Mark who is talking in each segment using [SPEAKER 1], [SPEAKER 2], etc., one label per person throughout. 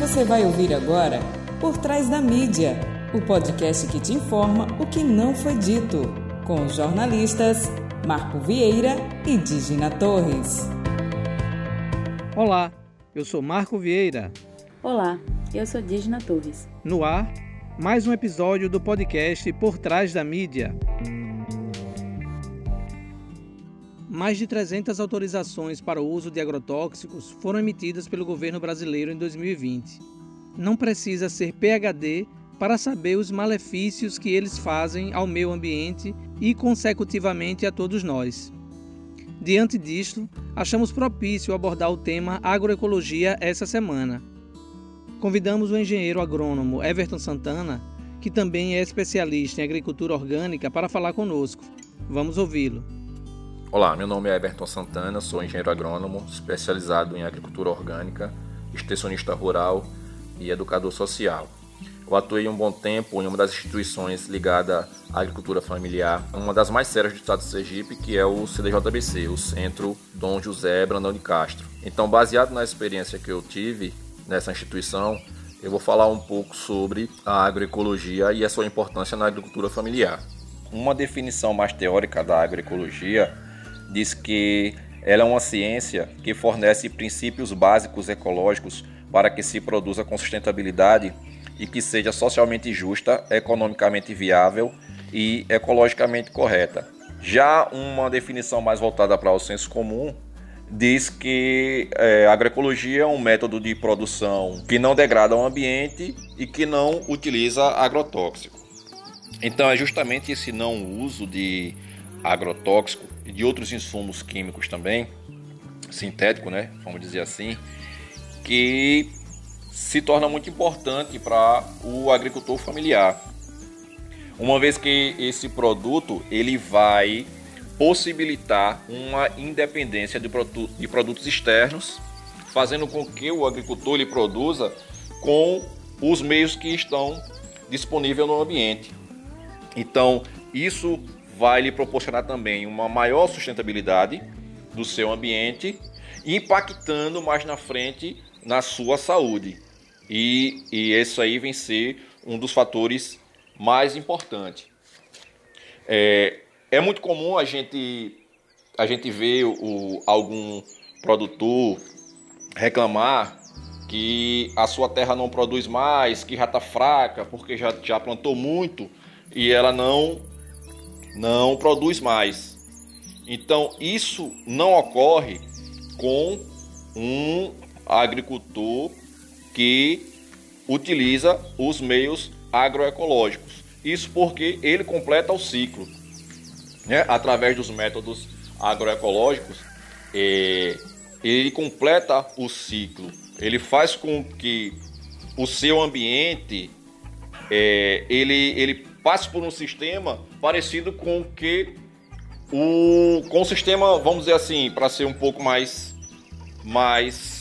[SPEAKER 1] Você vai ouvir agora Por Trás da Mídia, o podcast que te informa o que não foi dito, com os jornalistas Marco Vieira e Digina Torres.
[SPEAKER 2] Olá, eu sou Marco Vieira.
[SPEAKER 3] Olá, eu sou Digina Torres.
[SPEAKER 2] No ar, mais um episódio do podcast Por Trás da Mídia. Mais de 300 autorizações para o uso de agrotóxicos foram emitidas pelo governo brasileiro em 2020. Não precisa ser PhD para saber os malefícios que eles fazem ao meio ambiente e, consecutivamente, a todos nós. Diante disto, achamos propício abordar o tema agroecologia essa semana. Convidamos o engenheiro agrônomo Everton Santana, que também é especialista em agricultura orgânica, para falar conosco. Vamos ouvi-lo.
[SPEAKER 4] Olá, meu nome é Everton Santana, sou engenheiro agrônomo, especializado em agricultura orgânica, extensionista rural e educador social. Eu atuei um bom tempo em uma das instituições ligada à agricultura familiar, uma das mais sérias do estado de Sergipe, que é o CDJBC, o Centro Dom José Brandão de Castro. Então, baseado na experiência que eu tive nessa instituição, eu vou falar um pouco sobre a agroecologia e a sua importância na agricultura familiar. Uma definição mais teórica da agroecologia diz que ela é uma ciência que fornece princípios básicos ecológicos para que se produza com sustentabilidade e que seja socialmente justa, economicamente viável e ecologicamente correta. Já uma definição mais voltada para o senso comum diz que é, a agroecologia é um método de produção que não degrada o ambiente e que não utiliza agrotóxico. Então é justamente esse não uso de agrotóxico e de outros insumos químicos também, sintético, né, vamos dizer assim, que se torna muito importante para o agricultor familiar. Uma vez que esse produto ele vai possibilitar uma independência de, de produtos externos, fazendo com que o agricultor ele produza com os meios que estão disponíveis no ambiente. Então, isso vai lhe proporcionar também uma maior sustentabilidade do seu ambiente, impactando mais na frente na sua saúde. E, e isso aí vem ser um dos fatores mais importantes. É, é muito comum a gente, a gente ver o, algum produtor reclamar que a sua terra não produz mais, que já está fraca, porque já, já plantou muito e ela não não produz mais. Então, isso não ocorre com um agricultor que utiliza os meios agroecológicos. Isso porque ele completa o ciclo. Né? Através dos métodos agroecológicos, é, ele completa o ciclo. Ele faz com que o seu ambiente é, ele, ele passe por um sistema parecido com que o com o sistema, vamos dizer assim, para ser um pouco mais mais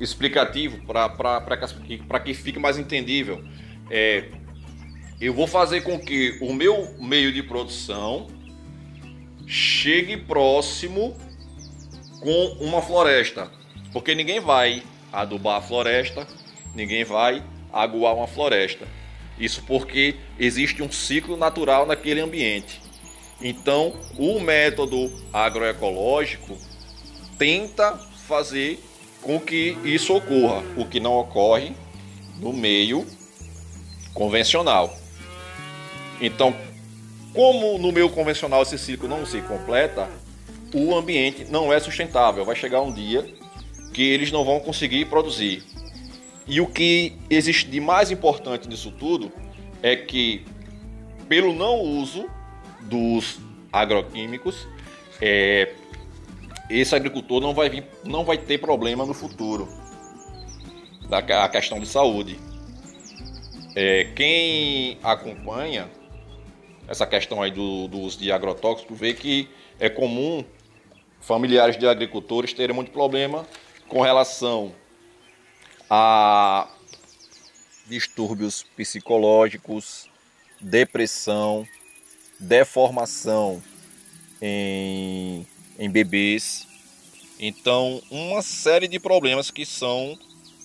[SPEAKER 4] explicativo, para que, que fique mais entendível, é, eu vou fazer com que o meu meio de produção chegue próximo com uma floresta, porque ninguém vai adubar a floresta, ninguém vai aguar uma floresta. Isso porque existe um ciclo natural naquele ambiente. Então, o método agroecológico tenta fazer com que isso ocorra, o que não ocorre no meio convencional. Então, como no meio convencional esse ciclo não se completa, o ambiente não é sustentável. Vai chegar um dia que eles não vão conseguir produzir. E o que existe de mais importante nisso tudo é que, pelo não uso dos agroquímicos, é, esse agricultor não vai, vir, não vai ter problema no futuro da a questão de saúde. É, quem acompanha essa questão aí do, do uso de agrotóxicos vê que é comum familiares de agricultores terem muito problema com relação a distúrbios psicológicos, depressão, deformação em, em bebês. Então, uma série de problemas que são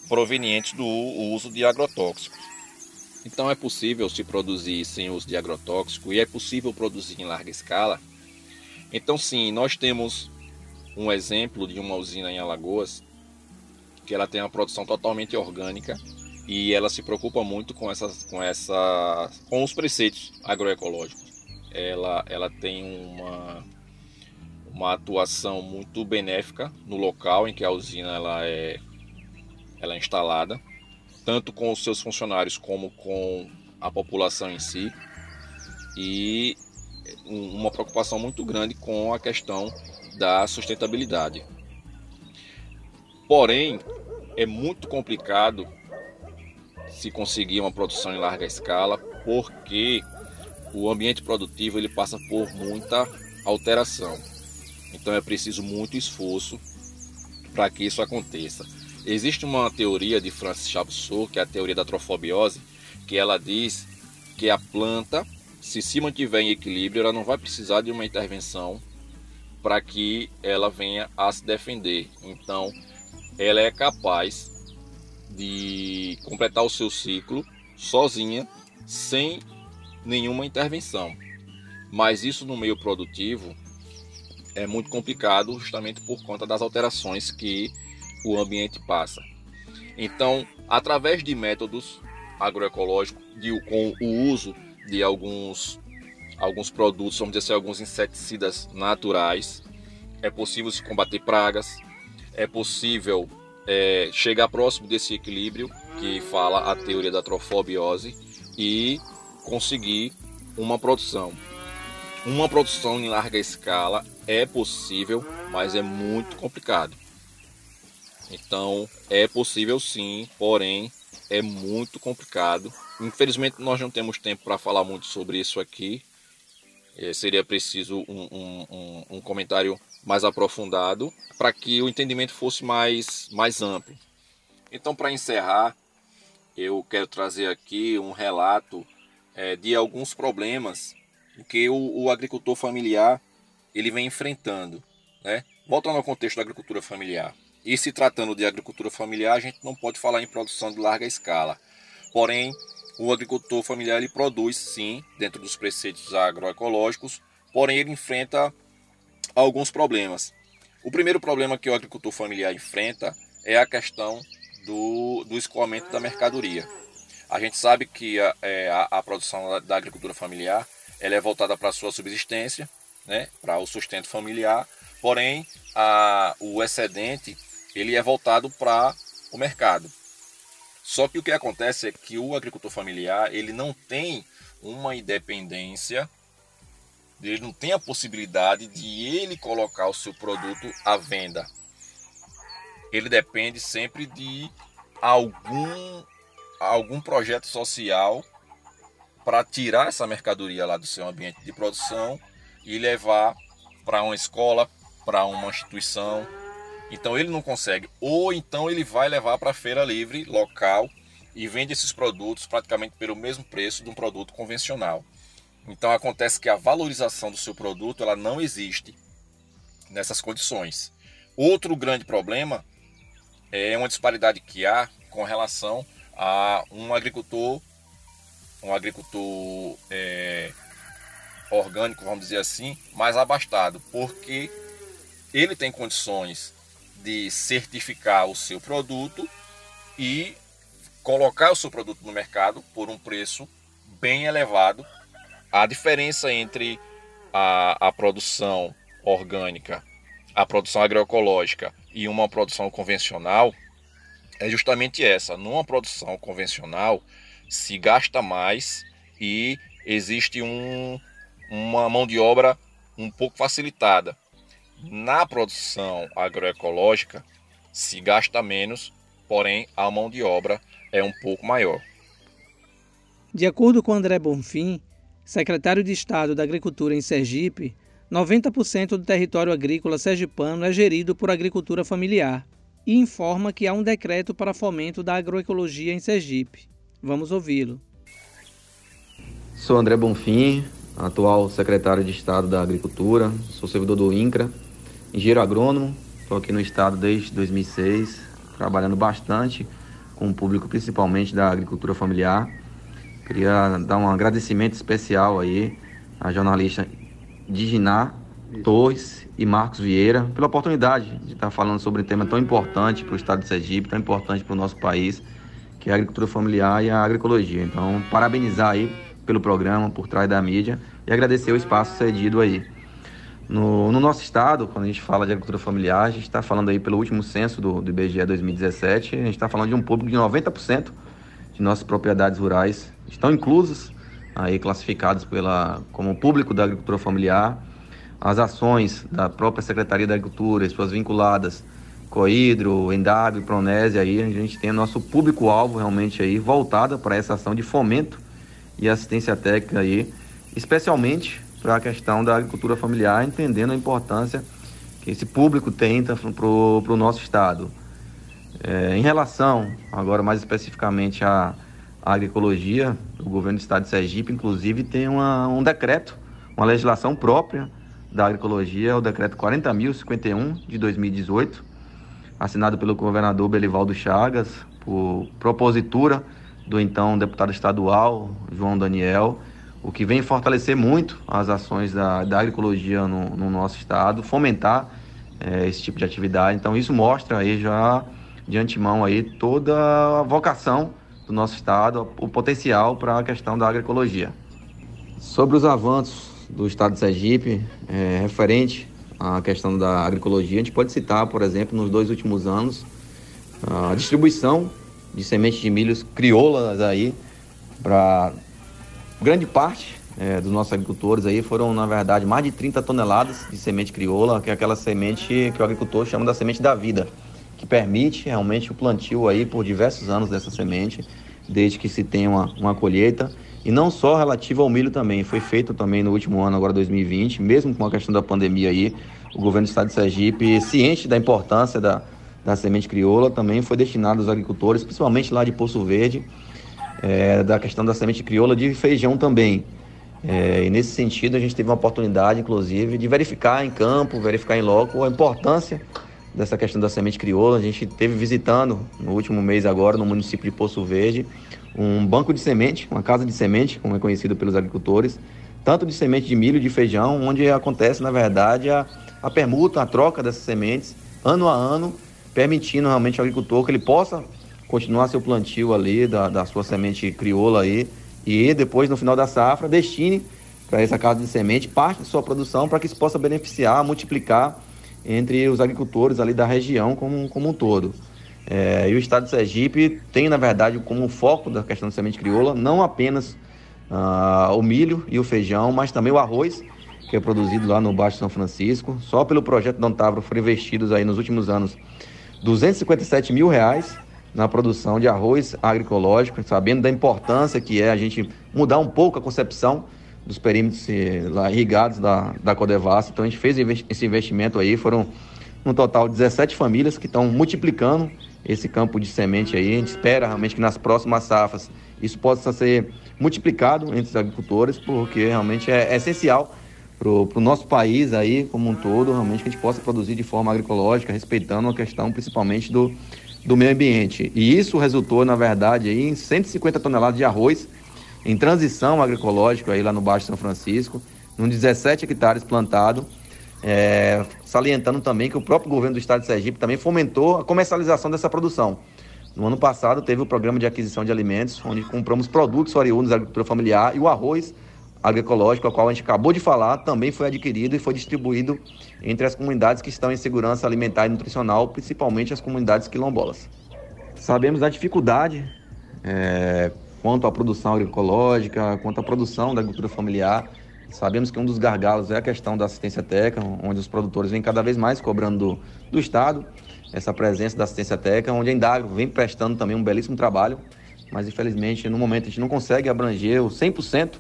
[SPEAKER 4] provenientes do uso de agrotóxicos. Então é possível se produzir sem uso de agrotóxico e é possível produzir em larga escala. Então sim, nós temos um exemplo de uma usina em Alagoas que ela tem uma produção totalmente orgânica e ela se preocupa muito com essas com essa com os preceitos agroecológicos. Ela ela tem uma uma atuação muito benéfica no local em que a usina ela é ela é instalada tanto com os seus funcionários como com a população em si, e uma preocupação muito grande com a questão da sustentabilidade. Porém, é muito complicado se conseguir uma produção em larga escala, porque o ambiente produtivo ele passa por muita alteração. Então é preciso muito esforço para que isso aconteça. Existe uma teoria de Francis Chabot, que é a teoria da trofobiose, que ela diz que a planta, se se mantiver em equilíbrio, ela não vai precisar de uma intervenção para que ela venha a se defender. Então, ela é capaz de completar o seu ciclo sozinha, sem nenhuma intervenção. Mas isso no meio produtivo é muito complicado, justamente por conta das alterações que o ambiente passa. Então, através de métodos agroecológicos, de, com o uso de alguns, alguns produtos, vamos dizer assim, alguns inseticidas naturais, é possível se combater pragas, é possível é, chegar próximo desse equilíbrio que fala a teoria da trofobiose e conseguir uma produção. Uma produção em larga escala é possível, mas é muito complicado. Então é possível sim, porém é muito complicado. Infelizmente nós não temos tempo para falar muito sobre isso aqui. É, seria preciso um, um, um, um comentário mais aprofundado para que o entendimento fosse mais, mais amplo. Então, para encerrar, eu quero trazer aqui um relato é, de alguns problemas que o, o, agricultor familiar ele vem enfrentando. Né? Voltando ao contexto da agricultura familiar. E se tratando de agricultura familiar, a gente não pode falar em produção de larga escala. Porém, o agricultor familiar ele produz sim, dentro dos preceitos agroecológicos, porém ele enfrenta alguns problemas. O primeiro problema que o agricultor familiar enfrenta é a questão do, do escoamento da mercadoria. A gente sabe que a, é, a, a produção da, da, agricultura familiar ela é voltada para a sua subsistência, né, para o sustento familiar, porém a, o excedente ele é voltado para o mercado. Só que o que acontece é que o agricultor familiar ele não tem uma independência, ele não tem a possibilidade de ele colocar o seu produto à venda. Ele depende sempre de algum algum projeto social para tirar essa mercadoria lá do seu ambiente de produção e levar para uma escola, para uma instituição, então ele não consegue. Ou então ele vai levar para a feira livre local e vende esses produtos praticamente pelo mesmo preço de um produto convencional. Então acontece que a valorização do seu produto ela não existe nessas condições. Outro grande problema é uma disparidade que há com relação a um agricultor, um agricultor é, orgânico, vamos dizer assim, mais abastado, porque ele tem condições de certificar o seu produto e colocar o seu produto no mercado por um preço bem elevado. A diferença entre a, a produção orgânica, a produção agroecológica e uma produção convencional é justamente essa. Numa produção convencional se gasta mais e existe um, uma mão de obra um pouco facilitada. Na produção agroecológica se gasta menos, porém a mão de obra é um pouco maior.
[SPEAKER 2] De acordo com André Bonfim, secretário de Estado da Agricultura em Sergipe, 90% do território agrícola sergipano é gerido por agricultura familiar e informa que há um decreto para fomento da agroecologia em Sergipe. Vamos ouvi-lo.
[SPEAKER 5] Sou André Bonfim, atual secretário de Estado da Agricultura, sou servidor do INCRA engenheiro agrônomo, estou aqui no estado desde 2006, trabalhando bastante com o público, principalmente da agricultura familiar. Queria dar um agradecimento especial aí à jornalista Diginá Torres e Marcos Vieira pela oportunidade de estar falando sobre um tema tão importante para o estado de Sergipe, tão importante para o nosso país, que é a agricultura familiar e a agroecologia. Então, parabenizar aí pelo programa, por trás da mídia e agradecer o espaço cedido aí. No, no, nosso estado, quando a gente fala de agricultura familiar, a gente está falando aí pelo último censo do, do IBGE 2017, a gente está falando de um público de 90% de nossas propriedades rurais estão inclusos, aí classificados pela, como público da agricultura familiar. As ações da própria Secretaria da Agricultura, as suas vinculadas, Coidro, Endab, Pronese, aí a gente tem nosso público-alvo realmente aí voltada para essa ação de fomento e assistência técnica aí, especialmente para a questão da agricultura familiar, entendendo a importância que esse público tem para o nosso estado. É, em relação, agora mais especificamente à, à, agroecologia, o governo do estado de Sergipe, inclusive, tem uma, um decreto, uma legislação própria da agroecologia, o decreto 40.051 de 2018, assinado pelo governador Belivaldo Chagas, por propositura do então deputado estadual João Daniel, o que vem fortalecer muito as ações da, da agroecologia no, no nosso estado, fomentar é, esse tipo de atividade. Então isso mostra aí já de antemão aí toda a vocação do nosso estado, o potencial para a questão da agroecologia. Sobre os avanços do estado de Sergipe, é, referente à questão da agroecologia, a gente pode citar, por exemplo, nos dois últimos anos, a distribuição de sementes de milhos crioulas aí para grande parte é, dos nossos agricultores aí foram, na verdade, mais de 30 toneladas de semente crioula, que é aquela semente que o agricultor chama da semente da vida, permite realmente o plantio aí por diversos anos dessa semente, desde que se tenha uma, uma colheita. E não só relativo ao milho também, foi feito também no último ano, agora 2020, mesmo com a questão da pandemia aí, o governo do estado de Sergipe, ciente da importância da, da semente crioula, também foi destinado aos agricultores, principalmente lá de Poço Verde, é, da questão da semente crioula de feijão também. É, e nesse sentido a gente teve uma oportunidade, inclusive, de verificar em campo, verificar em loco a importância dessa questão da semente crioula. A gente teve visitando no último mês agora no município de Poço Verde um banco de semente, uma casa de semente, como é conhecido pelos agricultores, tanto de semente de milho de feijão, onde acontece na verdade a, a permuta, a troca dessas sementes ano a ano, permitindo realmente ao agricultor que ele possa continuar seu plantio ali da, da sua semente crioula aí e depois no final da safra destine para essa casa de semente parte de sua produção para que isso possa beneficiar, multiplicar entre os agricultores ali da região como, como um todo. É, e o estado de Sergipe tem, na verdade, como foco da questão da semente crioula, não apenas uh, o milho e o feijão, mas também o arroz, que é produzido lá no Baixo São Francisco. Só pelo projeto Dontavro foram investidos aí nos últimos anos 257 mil reais na produção de arroz agroecológico, sabendo da importância que é a gente mudar um pouco a concepção dos perímetros eh, lá, irrigados da, da Codevassa. Então a gente fez esse investimento aí, foram no total 17 famílias que estão multiplicando esse campo de semente aí. A gente espera realmente que nas próximas safras isso possa ser multiplicado entre os agricultores, porque realmente é, é essencial para o nosso país aí como um todo, realmente que a gente possa produzir de forma agroecológica, respeitando a questão principalmente do, do meio ambiente. E isso resultou, na verdade, aí, em 150 toneladas de arroz em transição agroecológica aí lá no Baixo São Francisco, num 17 hectares plantado, é, salientando também que o próprio governo do estado de Sergipe também fomentou a comercialização dessa produção. No ano passado teve o programa de aquisição de alimentos, onde compramos produtos oriundos da agricultura familiar e o arroz agroecológico, a qual a gente acabou de falar, também foi adquirido e foi distribuído entre as comunidades que estão em segurança alimentar e nutricional, principalmente as comunidades quilombolas. Sabemos da dificuldade é, quanto à produção agroecológica, quanto à produção da agricultura familiar. Sabemos que um dos gargalos é a questão da assistência técnica, onde os produtores vêm cada vez mais cobrando do, do Estado essa presença da assistência técnica, onde a Indagro vem prestando também um belíssimo trabalho, mas infelizmente no momento a gente não consegue abranger o 100%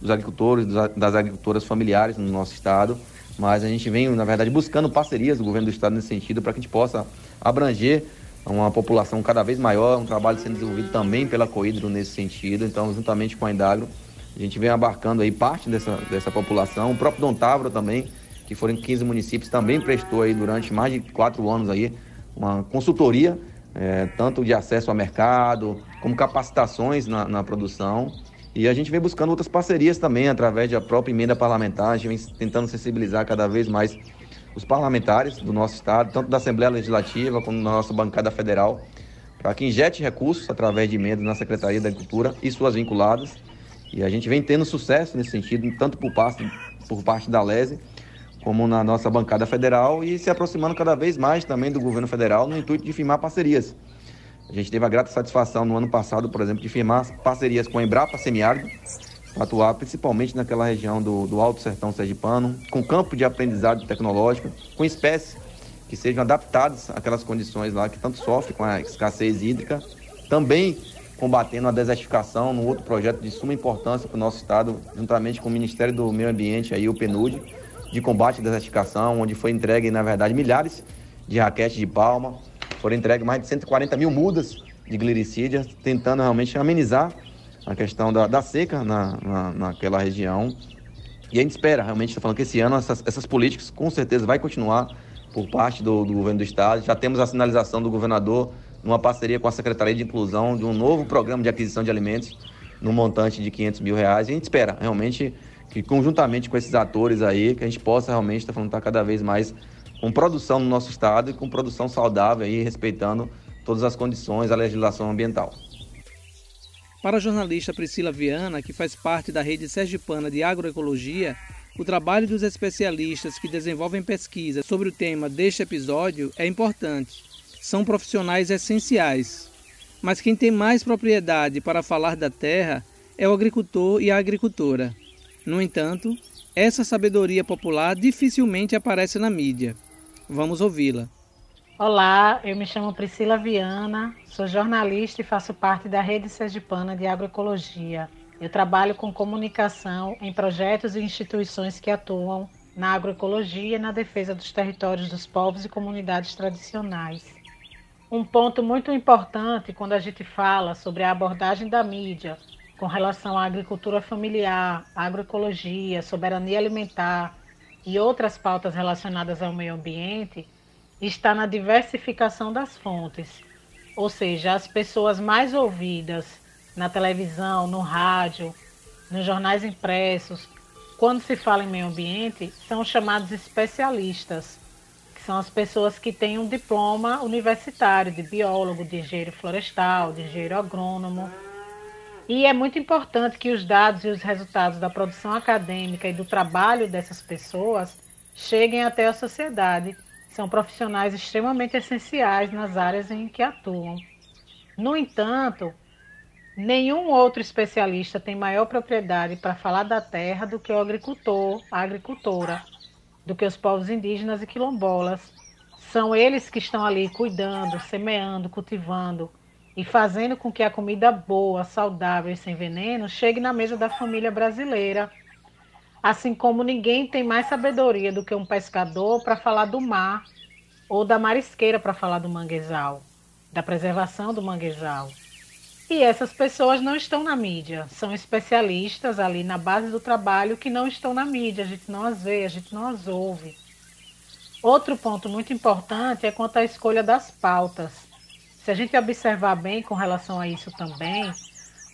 [SPEAKER 5] dos agricultores, das agricultoras familiares no nosso estado, mas a gente vem, na verdade, buscando parcerias do governo do estado nesse sentido para que a gente possa abranger uma população cada vez maior, um trabalho sendo desenvolvido também pela Coidro nesse sentido. Então, juntamente com a Indagro, a gente vem abarcando aí parte dessa, dessa população. O próprio Dom Távora também, que foram em 15 municípios, também prestou aí durante mais de quatro anos aí uma consultoria é, tanto de acesso ao mercado, como capacitações na, na, produção. E a gente vem buscando outras parcerias também, através da própria emenda parlamentar, a gente vem tentando sensibilizar cada vez mais os parlamentares do nosso estado, tanto da Assembleia Legislativa como da nossa bancada federal, para que injete recursos através de emendas na Secretaria da Agricultura e suas vinculadas. E a gente vem tendo sucesso nesse sentido, tanto por parte, por parte da LESE, como na nossa bancada federal e se aproximando cada vez mais também do governo federal no intuito de firmar parcerias. A gente teve a grata satisfação no ano passado, por exemplo, de firmar parcerias com a Embrapa Semiárido, para atuar principalmente naquela região do, do Alto Sertão Sergipano, com campo de aprendizado tecnológico, com espécies que sejam adaptadas àquelas condições lá que tanto sofrem com a escassez hídrica, também combatendo a desertificação, num outro projeto de suma importância para o nosso estado, juntamente com o Ministério do Meio Ambiente, aí, o PNUD, de combate à desertificação, onde foi entregue, na verdade, milhares de raquetes de palma, foram entregues mais de 140 mil mudas de glicídia, tentando realmente amenizar a questão da, da seca na, na, naquela região. E a gente espera, realmente, está falando que esse ano essas, essas políticas com certeza vai continuar por parte do, do governo do estado. Já temos a sinalização do governador numa parceria com a Secretaria de Inclusão de um novo programa de aquisição de alimentos no montante de 500 mil reais. E a gente espera realmente que conjuntamente com esses atores aí, que a gente possa realmente estar tá falando tá cada vez mais com produção no nosso estado e com produção saudável aí, respeitando todas as condições da legislação ambiental.
[SPEAKER 2] Para a jornalista Priscila Viana, que faz parte da rede sergipana de agroecologia, o trabalho dos especialistas que desenvolvem pesquisa sobre o tema deste episódio é importante. São profissionais essenciais. Mas quem tem mais propriedade para falar da terra é o agricultor e a agricultora. No entanto, essa sabedoria popular dificilmente aparece na mídia. Vamos ouvi-la.
[SPEAKER 6] Olá, eu me chamo Priscila Viana, sou jornalista e faço parte da Rede Sergipana de Agroecologia. Eu trabalho com comunicação em projetos e instituições que atuam na agroecologia e na defesa dos territórios dos povos e comunidades tradicionais. Um ponto muito importante quando a gente fala sobre a abordagem da mídia com relação à agricultura familiar, agroecologia, soberania alimentar e outras pautas relacionadas ao meio ambiente, está na diversificação das fontes. Ou seja, as pessoas mais ouvidas na televisão, no rádio, nos jornais impressos, quando se fala em meio ambiente, são chamados especialistas, que são as pessoas que têm um diploma universitário de biólogo, de engenheiro florestal, de engenheiro agrônomo e é muito importante que os dados e os resultados da produção acadêmica e do trabalho dessas pessoas cheguem até a sociedade. São profissionais extremamente essenciais nas áreas em que atuam. No entanto, nenhum outro especialista tem maior propriedade para falar da terra do que o agricultor, a agricultora, do que os povos indígenas e quilombolas. São eles que estão ali cuidando, semeando, cultivando, e fazendo com que a comida boa, saudável e sem veneno chegue na mesa da família brasileira. Assim como ninguém tem mais sabedoria do que um pescador para falar do mar, ou da marisqueira para falar do manguezal, da preservação do manguezal. E essas pessoas não estão na mídia, são especialistas ali na base do trabalho que não estão na mídia, a gente não as vê, a gente não as ouve. Outro ponto muito importante é quanto à escolha das pautas. Se a gente observar bem com relação a isso também,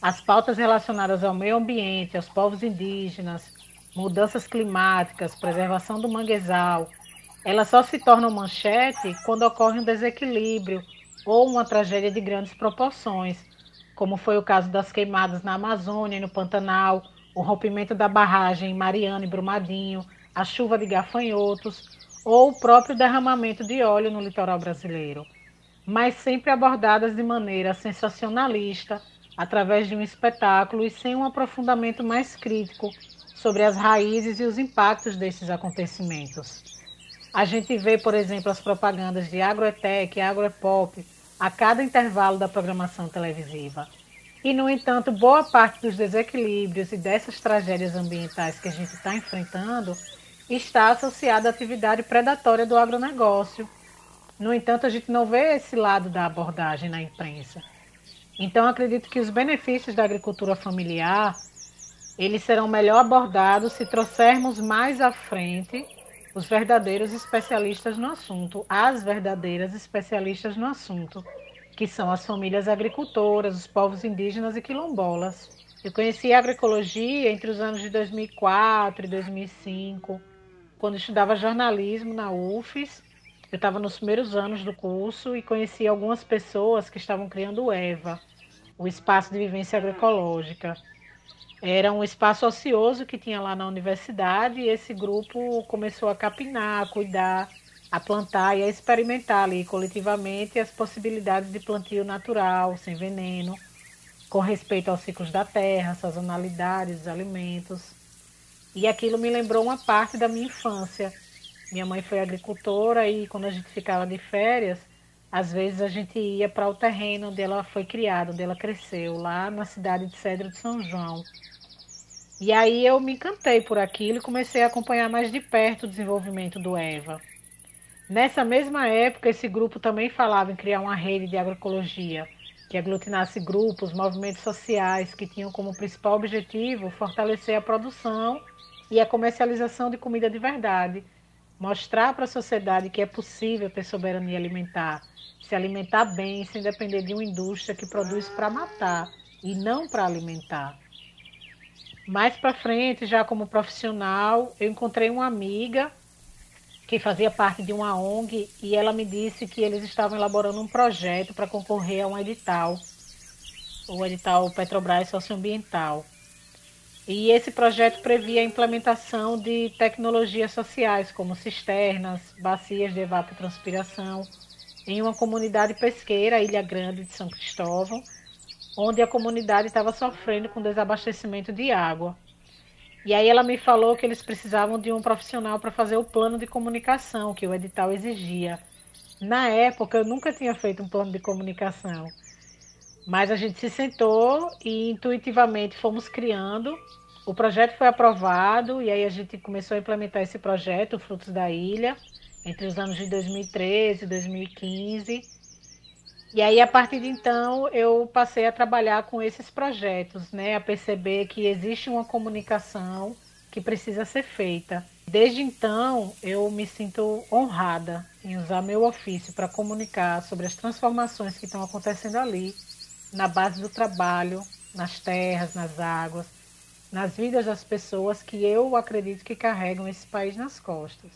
[SPEAKER 6] as pautas relacionadas ao meio ambiente, aos povos indígenas, mudanças climáticas, preservação do manguezal, elas só se tornam manchete quando ocorre um desequilíbrio ou uma tragédia de grandes proporções, como foi o caso das queimadas na Amazônia e no Pantanal, o rompimento da barragem em Mariana e Brumadinho, a chuva de gafanhotos ou o próprio derramamento de óleo no litoral brasileiro mas sempre abordadas de maneira sensacionalista, através de um espetáculo e sem um aprofundamento mais crítico sobre as raízes e os impactos desses acontecimentos. A gente vê, por exemplo, as propagandas de agroetec agroepop a cada intervalo da programação televisiva. E, no entanto, boa parte dos desequilíbrios e dessas tragédias ambientais que a gente está enfrentando está associada à atividade predatória do agronegócio, no entanto, a gente não vê esse lado da abordagem na imprensa. Então, acredito que os benefícios da agricultura familiar eles serão melhor abordados se trouxermos mais à frente os verdadeiros especialistas no assunto, as verdadeiras especialistas no assunto. que são as famílias agricultoras, os povos indígenas e quilombolas. Eu conheci a agroecologia entre os anos de 2004 e 2005, quando estudava jornalismo na UFES. Eu estava nos primeiros anos do curso e conheci algumas pessoas que estavam criando o EVA, o Espaço de Vivência Agroecológica. Era um espaço ocioso que tinha lá na universidade e esse grupo começou a capinar, a cuidar, a plantar e a experimentar ali coletivamente as possibilidades de plantio natural, sem veneno, com respeito aos ciclos da terra, sazonalidades dos alimentos. E aquilo me lembrou uma parte da minha infância. Minha mãe foi agricultora e quando a gente ficava de férias, às vezes a gente ia para o terreno onde ela foi criada, onde ela cresceu, lá na cidade de Cedro de São João. E aí eu me encantei por aquilo e comecei a acompanhar mais de perto o desenvolvimento do EVA. Nessa mesma época, esse grupo também falava em criar uma rede de agroecologia que aglutinasse grupos, movimentos sociais que tinham como principal objetivo fortalecer a produção e a comercialização de comida de verdade, mostrar para a sociedade que é possível ter soberania alimentar, se alimentar bem sem depender de uma indústria que produz para matar e não para alimentar. Mais para frente, já como profissional, eu encontrei uma amiga que fazia parte de uma ONG e ela me disse que eles estavam elaborando um projeto para concorrer a um edital, o edital Petrobras Socioambiental. E esse projeto previa a implementação de tecnologias sociais, como cisternas, bacias de evapotranspiração, em uma comunidade pesqueira, Ilha Grande de São Cristóvão, onde a comunidade estava sofrendo com desabastecimento de água. E aí ela me falou que eles precisavam de um profissional para fazer o plano de comunicação que o edital exigia. Na época eu nunca tinha feito um plano de comunicação, mas a gente se sentou e intuitivamente fomos criando. O projeto foi aprovado e aí a gente começou a implementar esse projeto, Frutos da Ilha, entre os anos de 2013 e 2015. E aí, a partir de então, eu passei a trabalhar com esses projetos, né? A perceber que existe uma comunicação que precisa ser feita. Desde então, eu me sinto honrada em usar meu ofício para comunicar sobre as transformações que estão acontecendo ali, na base do trabalho, nas terras, nas águas, nas vidas das pessoas que eu acredito que carregam esse país nas costas.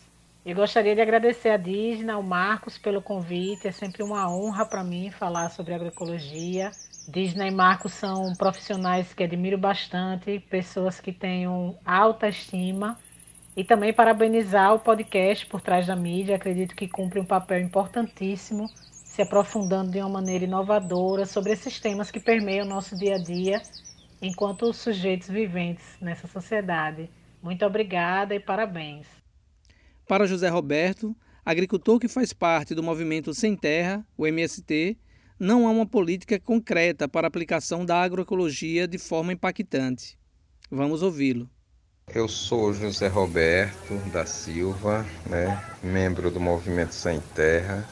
[SPEAKER 6] Eu gostaria de agradecer a Disney, ao Marcos pelo convite. É sempre uma honra para mim falar sobre agroecologia. Disney e Marcos são profissionais que admiro bastante, pessoas que tenham alta estima. E também parabenizar o podcast por trás da mídia. Acredito que cumpre um papel importantíssimo, se aprofundando de uma maneira inovadora sobre esses temas que permeiam o nosso dia a dia enquanto sujeitos viventes nessa sociedade. Muito obrigada e parabéns.
[SPEAKER 2] Para José Roberto, agricultor que faz parte do movimento Sem Terra, o MST, não há uma política concreta para a aplicação da agroecologia de forma impactante. Vamos ouvi-lo.
[SPEAKER 7] Eu sou José Roberto da Silva, né, membro do Movimento Sem Terra,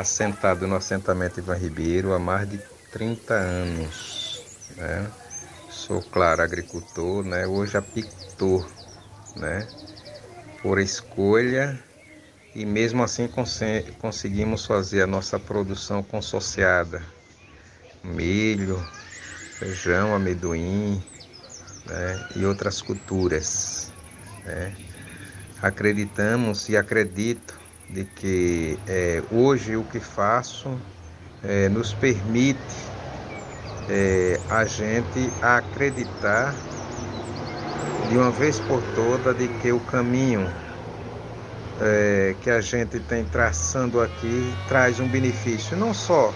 [SPEAKER 7] assentado no assentamento Ivan Ribeiro há mais de 30 anos. Né. Sou, claro, agricultor, né, hoje apicultor, né, por escolha e mesmo assim cons conseguimos fazer a nossa produção consociada. Milho, feijão, amendoim né, e outras culturas. Né. Acreditamos e acredito de que é, hoje o que faço é, nos permite é, a gente acreditar de uma vez por toda de que o caminho é, que a gente tem traçando aqui traz um benefício não só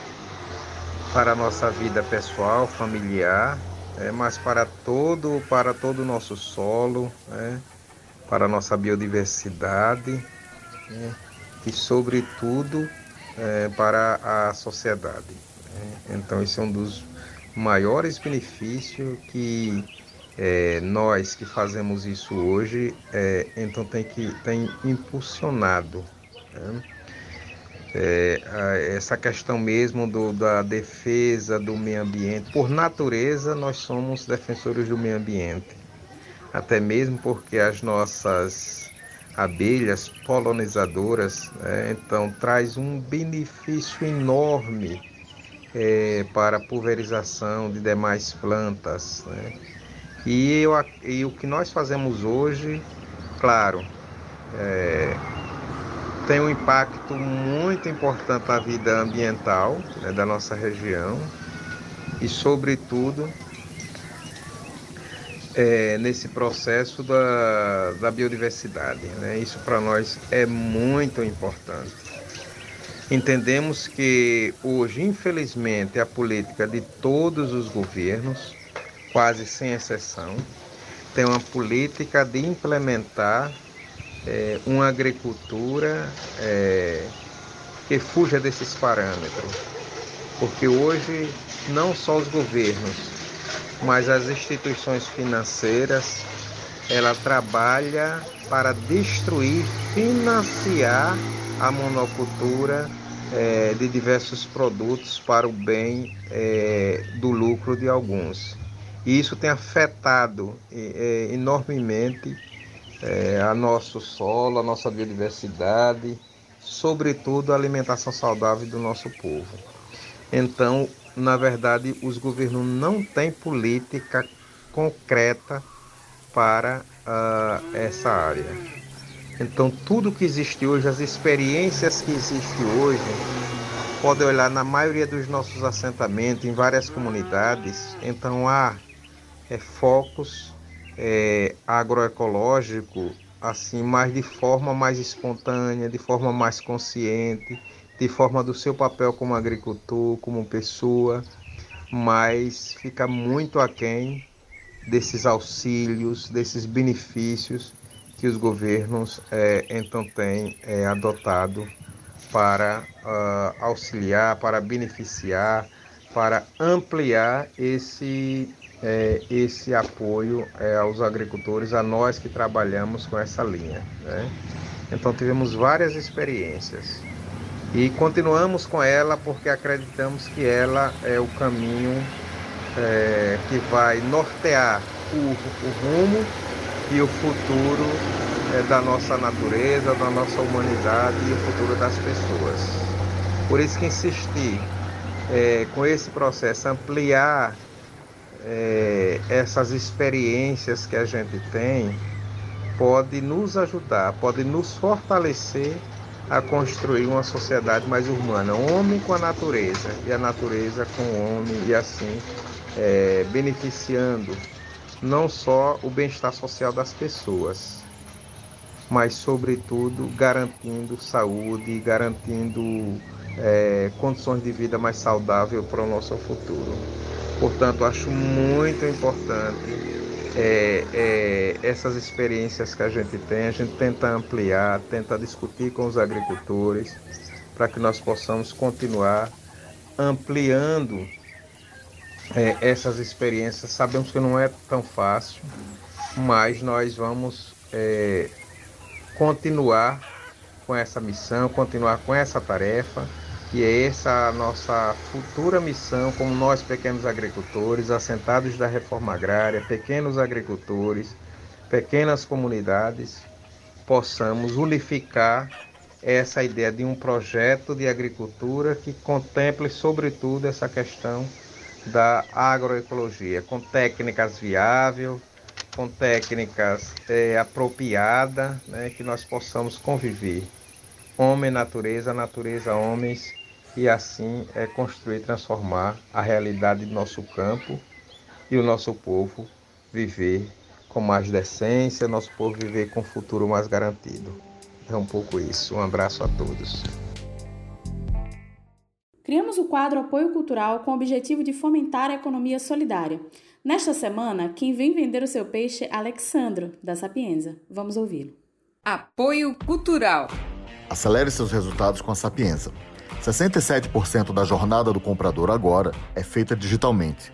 [SPEAKER 7] para a nossa vida pessoal, familiar, é, mas para todo, para todo o nosso solo, é, para a nossa biodiversidade né, e, sobretudo, é, para a sociedade. Né. Então, esse é um dos maiores benefícios que é, nós que fazemos isso hoje, é, então tem que tem impulsionado né? é, essa questão mesmo do, da defesa do meio ambiente. Por natureza, nós somos defensores do meio ambiente, até mesmo porque as nossas abelhas polinizadoras, né? então traz um benefício enorme é, para pulverização de demais plantas. Né? E, eu, e, o que nós fazemos hoje, claro, é, tem um impacto muito importante na vida ambiental né, da nossa região e, sobretudo, é, nesse processo da, da biodiversidade. Né? Isso para nós é muito importante. Entendemos que hoje, infelizmente, a política de todos os governos, quase sem exceção, tem uma política de implementar é, uma agricultura é, que fuja desses parâmetros. Porque hoje não só os governos, mas as instituições financeiras, ela trabalha para destruir, financiar a monocultura é, de diversos produtos para o bem é, do lucro de alguns. E isso tem afetado é, enormemente a nosso solo, a nossa biodiversidade, sobretudo a alimentação saudável do nosso povo. Então, na verdade, os governos não têm política concreta para uh, essa área. Então, tudo que existe hoje, as experiências que existem hoje, pode olhar na maioria dos nossos assentamentos, em várias comunidades, então há é, focos é, agroecológico assim, mas de forma mais espontânea, de forma mais consciente, de forma do seu papel como agricultor, como pessoa, mas fica muito aquém desses auxílios, desses benefícios que os governos é, então têm é, adotado para uh, auxiliar, para beneficiar, para ampliar esse, é, esse apoio aos agricultores, a nós que trabalhamos com essa linha. Né? Então tivemos várias experiências e continuamos com ela porque acreditamos que ela é o caminho é, que vai nortear o, o rumo e o futuro é, da nossa natureza, da nossa humanidade e o futuro das pessoas. Por isso que insistir é, com esse processo, ampliar é, essas experiências que a gente tem, pode nos ajudar, pode nos fortalecer a construir uma sociedade mais humana, homem com a natureza e a natureza com o homem, e assim é, beneficiando não só o bem-estar social das pessoas, mas, sobretudo, garantindo saúde, garantindo é, condições de vida mais saudável para o nosso futuro. Portanto, acho muito importante é, é, essas experiências que a gente tem, a gente tenta ampliar, tenta discutir com os agricultores para que nós possamos continuar ampliando é, essas experiências. Sabemos que não é tão fácil, mas nós vamos é, continuar com essa missão, continuar com essa tarefa. E é essa nossa futura missão, como nós, pequenos agricultores, assentados da reforma agrária, pequenos agricultores, pequenas comunidades, possamos unificar essa ideia de um projeto de agricultura que contemple, sobretudo, essa questão da agroecologia, com técnicas viáveis, com técnicas é, apropriadas, né, que nós possamos conviver. Homem, natureza, natureza, homens, e assim é construir, transformar a realidade do nosso campo e o nosso povo viver com mais decência, nosso povo viver com um futuro mais garantido. É um pouco isso. Um abraço a todos.
[SPEAKER 3] Criamos o quadro Apoio Cultural com o objetivo de fomentar a economia solidária. Nesta semana, quem vem vender o seu peixe é Alexandro, da Sapienza. Vamos ouvi-lo.
[SPEAKER 1] Apoio Cultural.
[SPEAKER 8] Acelere seus resultados com a Sapienza. 67% da jornada do comprador agora é feita digitalmente.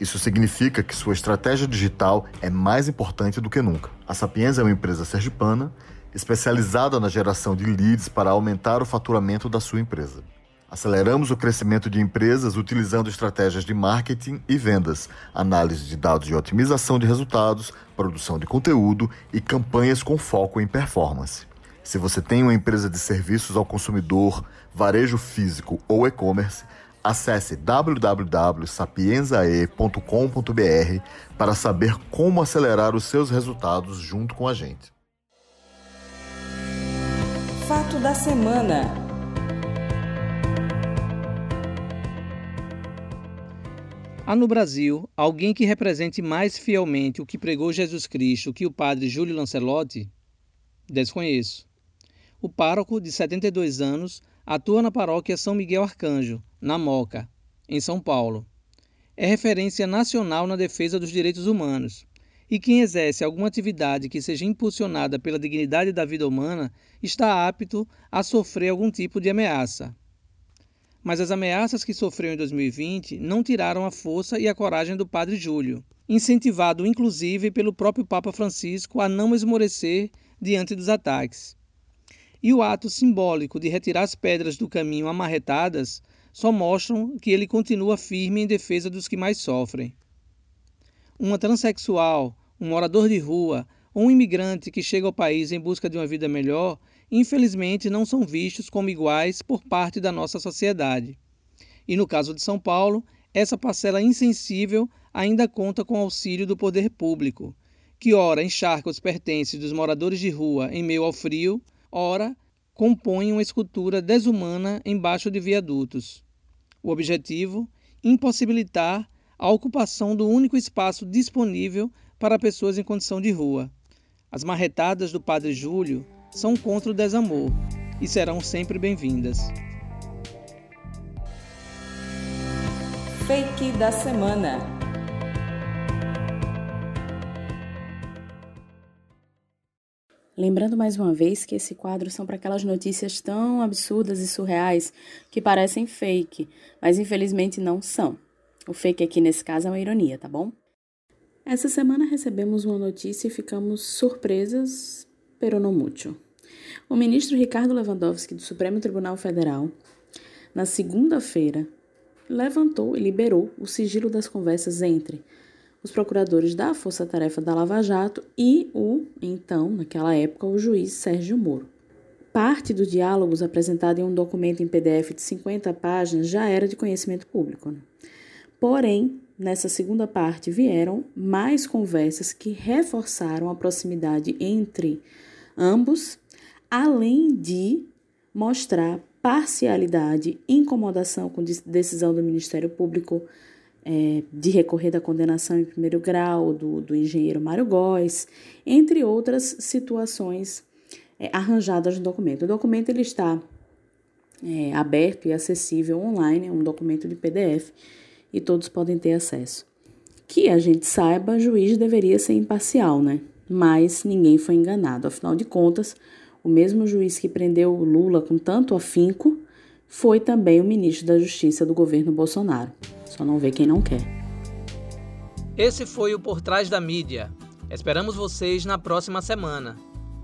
[SPEAKER 8] Isso significa que sua estratégia digital é mais importante do que nunca. A Sapienza é uma empresa sergipana especializada na geração de leads para aumentar o faturamento da sua empresa. Aceleramos o crescimento de empresas utilizando estratégias de marketing e vendas, análise de dados de otimização de resultados, produção de conteúdo e campanhas com foco em performance. Se você tem uma empresa de serviços ao consumidor, varejo físico ou e-commerce, Acesse www.sapienzae.com.br para saber como acelerar os seus resultados junto com a gente.
[SPEAKER 1] Fato da semana.
[SPEAKER 2] Há no Brasil alguém que represente mais fielmente o que pregou Jesus Cristo que o padre Júlio Lancelotti? Desconheço. O pároco, de 72 anos, atua na paróquia São Miguel Arcanjo, na Moca, em São Paulo. É referência nacional na defesa dos direitos humanos. E quem exerce alguma atividade que seja impulsionada pela dignidade da vida humana está apto a sofrer algum tipo de ameaça. Mas as ameaças que sofreu em 2020 não tiraram a força e a coragem do Padre Júlio, incentivado inclusive pelo próprio Papa Francisco a não esmorecer diante dos ataques. E o ato simbólico de retirar as pedras do caminho amarretadas só mostram que ele continua firme em defesa dos que mais sofrem. Uma transexual, um morador de rua ou um imigrante que chega ao país em busca de uma vida melhor, infelizmente não são vistos como iguais por parte da nossa sociedade. E no caso de São Paulo, essa parcela insensível ainda conta com auxílio do poder público, que ora encharca os pertences dos moradores de rua em meio ao frio, ora compõe uma escultura desumana embaixo de viadutos. O objetivo: impossibilitar a ocupação do único espaço disponível para pessoas em condição de rua. As marretadas do Padre Júlio são contra o desamor e serão sempre bem-vindas.
[SPEAKER 1] Fake da semana.
[SPEAKER 3] Lembrando mais uma vez que esse quadro são para aquelas notícias tão absurdas e surreais que parecem fake, mas infelizmente não são. O fake aqui nesse caso é uma ironia, tá bom? Essa semana recebemos uma notícia e ficamos surpresas, pero não muito. O ministro Ricardo Lewandowski do Supremo Tribunal Federal, na segunda-feira, levantou e liberou o sigilo das conversas entre os procuradores da Força Tarefa da Lava Jato e o, então, naquela época, o juiz Sérgio Moro. Parte dos diálogos apresentado em um documento em PDF de 50 páginas já era de conhecimento público. Né? Porém, nessa segunda parte vieram mais conversas que reforçaram a proximidade entre ambos, além de mostrar parcialidade, incomodação com decisão do Ministério Público é, de recorrer da condenação em primeiro grau do, do engenheiro Mário Góes, entre outras situações é, arranjadas no documento. O documento ele está é, aberto e acessível online, é um documento de PDF e todos podem ter acesso. Que a gente saiba, o juiz deveria ser imparcial, né? Mas ninguém foi enganado. Afinal de contas, o mesmo juiz que prendeu Lula com tanto afinco foi também o ministro da Justiça do governo Bolsonaro. Só não vê quem não quer.
[SPEAKER 2] Esse foi o Por Trás da Mídia. Esperamos vocês na próxima semana.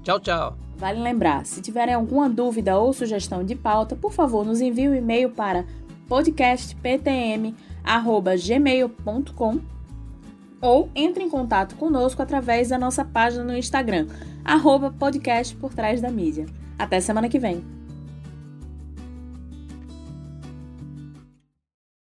[SPEAKER 2] Tchau, tchau.
[SPEAKER 3] Vale lembrar, se tiverem alguma dúvida ou sugestão de pauta, por favor, nos envie um e-mail para podcastptm@gmail.com ou entre em contato conosco através da nossa página no Instagram, arroba podcast por trás da mídia. Até semana que vem.